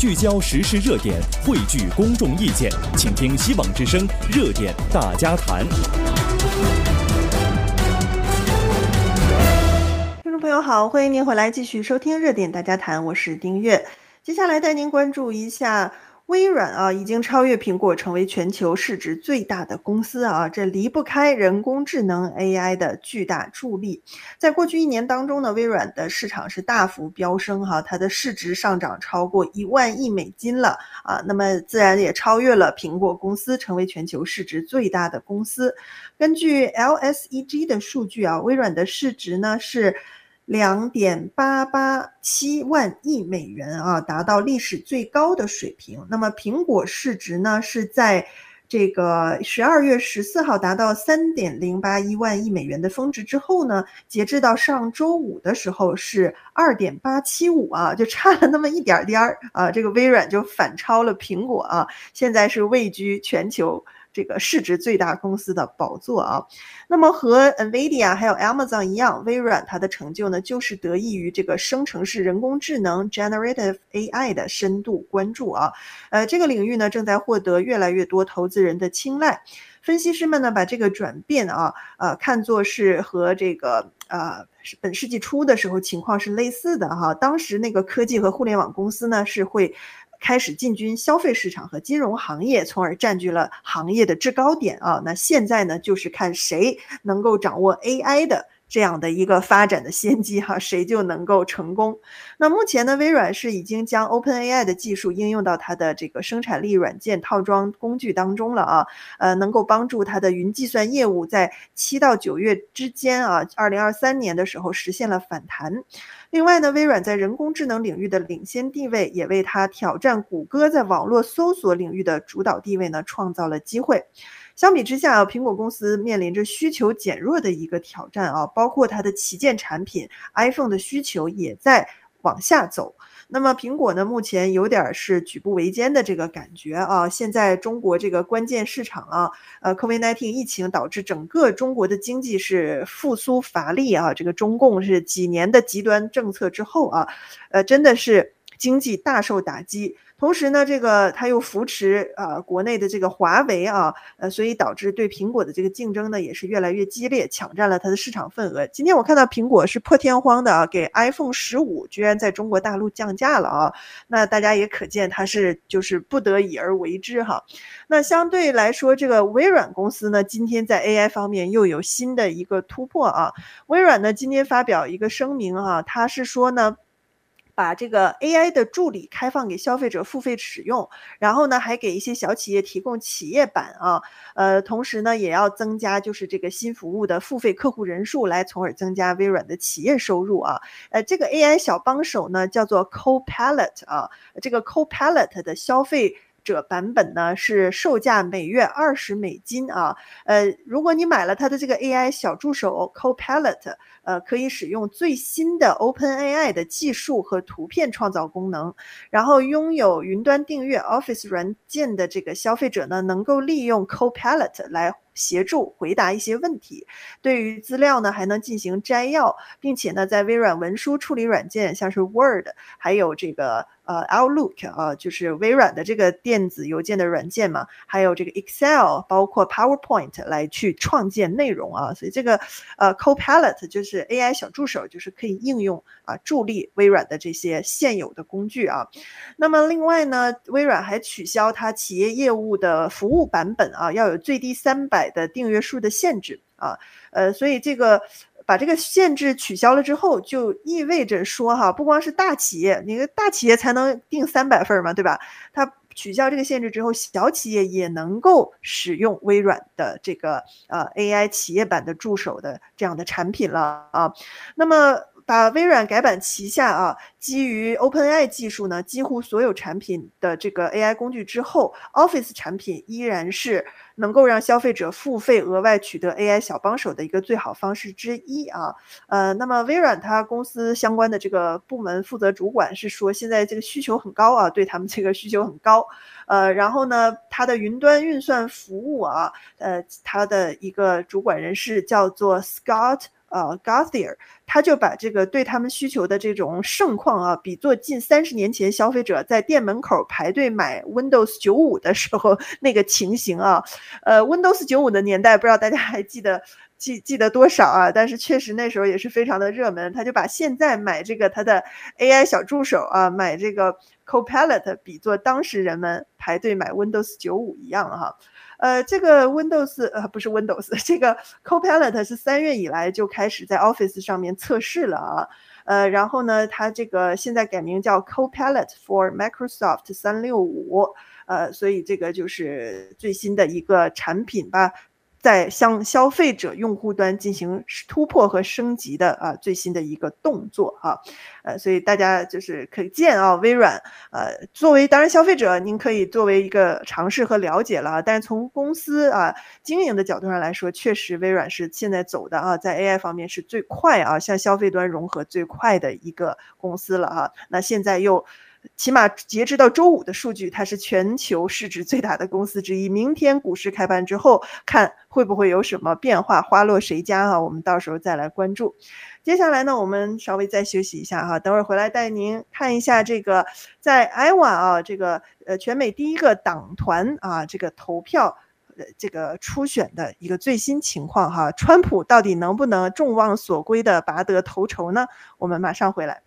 聚焦时事热点，汇聚公众意见，请听希望之声热点大家谈。听众朋友好，欢迎您回来继续收听热点大家谈，我是丁月，接下来带您关注一下。微软啊，已经超越苹果，成为全球市值最大的公司啊！这离不开人工智能 AI 的巨大助力。在过去一年当中呢，微软的市场是大幅飙升哈，它的市值上涨超过一万亿美金了啊！那么自然也超越了苹果公司，成为全球市值最大的公司。根据 LSEG 的数据啊，微软的市值呢是。两点八八七万亿美元啊，达到历史最高的水平。那么苹果市值呢，是在这个十二月十四号达到三点零八一万亿美元的峰值之后呢，截至到上周五的时候是二点八七五啊，就差了那么一点点儿啊，这个微软就反超了苹果啊，现在是位居全球。这个市值最大公司的宝座啊，那么和 NVIDIA 还有 Amazon 一样，微软它的成就呢，就是得益于这个生成式人工智能 Generative AI 的深度关注啊。呃，这个领域呢，正在获得越来越多投资人的青睐。分析师们呢，把这个转变啊，呃，看作是和这个呃本世纪初的时候情况是类似的哈。当时那个科技和互联网公司呢，是会。开始进军消费市场和金融行业，从而占据了行业的制高点啊！那现在呢，就是看谁能够掌握 AI 的这样的一个发展的先机哈，谁就能够成功。那目前呢，微软是已经将 OpenAI 的技术应用到它的这个生产力软件套装工具当中了啊，呃，能够帮助它的云计算业务在七到九月之间啊，二零二三年的时候实现了反弹。另外呢，微软在人工智能领域的领先地位，也为它挑战谷歌在网络搜索领域的主导地位呢，创造了机会。相比之下啊，苹果公司面临着需求减弱的一个挑战啊，包括它的旗舰产品 iPhone 的需求也在往下走。那么苹果呢，目前有点是举步维艰的这个感觉啊。现在中国这个关键市场啊，呃，COVID-19 疫情导致整个中国的经济是复苏乏力啊。这个中共是几年的极端政策之后啊，呃，真的是经济大受打击。同时呢，这个他又扶持啊、国内的这个华为啊，呃，所以导致对苹果的这个竞争呢也是越来越激烈，抢占了它的市场份额。今天我看到苹果是破天荒的啊，给 iPhone 十五居然在中国大陆降价了啊，那大家也可见它是就是不得已而为之哈。那相对来说，这个微软公司呢，今天在 AI 方面又有新的一个突破啊。微软呢今天发表一个声明啊，它是说呢。把这个 AI 的助理开放给消费者付费使用，然后呢，还给一些小企业提供企业版啊，呃，同时呢，也要增加就是这个新服务的付费客户人数，来从而增加微软的企业收入啊。呃，这个 AI 小帮手呢，叫做 Copilot 啊，这个 Copilot 的消费者版本呢是售价每月二十美金啊，呃，如果你买了它的这个 AI 小助手 Copilot，呃，可以使用最新的 OpenAI 的技术和图片创造功能，然后拥有云端订阅 Office 软件的这个消费者呢，能够利用 Copilot 来协助回答一些问题，对于资料呢还能进行摘要，并且呢，在微软文书处理软件，像是 Word，还有这个。呃，Outlook 啊，就是微软的这个电子邮件的软件嘛，还有这个 Excel，包括 PowerPoint 来去创建内容啊，所以这个呃 Copilot 就是 AI 小助手，就是可以应用啊助力微软的这些现有的工具啊。那么另外呢，微软还取消它企业业务的服务版本啊，要有最低三百的订阅数的限制啊，呃，所以这个。把这个限制取消了之后，就意味着说哈，不光是大企业，你个大企业才能订三百份嘛，对吧？它取消这个限制之后，小企业也能够使用微软的这个呃 AI 企业版的助手的这样的产品了啊。那么把微软改版旗下啊，基于 OpenAI 技术呢，几乎所有产品的这个 AI 工具之后，Office 产品依然是。能够让消费者付费额外取得 AI 小帮手的一个最好方式之一啊，呃，那么微软它公司相关的这个部门负责主管是说，现在这个需求很高啊，对他们这个需求很高，呃，然后呢，它的云端运算服务啊，呃，它的一个主管人士叫做 Scott 呃 Gauthier，他就把这个对他们需求的这种盛况啊，比作近三十年前消费者在店门口排队买 Windows 95的时候 那个情形啊。呃，Windows 95的年代，不知道大家还记得记记得多少啊？但是确实那时候也是非常的热门。他就把现在买这个他的 AI 小助手啊，买这个 Copilot 比作当时人们排队买 Windows 95一样哈。呃，这个 Windows 呃不是 Windows，这个 Copilot 是三月以来就开始在 Office 上面测试了啊。呃，然后呢，它这个现在改名叫 Copilot for Microsoft 三六五，呃，所以这个就是最新的一个产品吧。在向消费者用户端进行突破和升级的啊最新的一个动作啊，呃，所以大家就是可见啊，微软呃作为当然消费者，您可以作为一个尝试和了解了，但是从公司啊经营的角度上来说，确实微软是现在走的啊，在 AI 方面是最快啊，向消费端融合最快的一个公司了哈。那现在又。起码截止到周五的数据，它是全球市值最大的公司之一。明天股市开盘之后，看会不会有什么变化，花落谁家啊？我们到时候再来关注。接下来呢，我们稍微再休息一下哈，等会儿回来带您看一下这个在 Iowa 啊，这个呃全美第一个党团啊，这个投票呃这个初选的一个最新情况哈。川普到底能不能众望所归的拔得头筹呢？我们马上回来。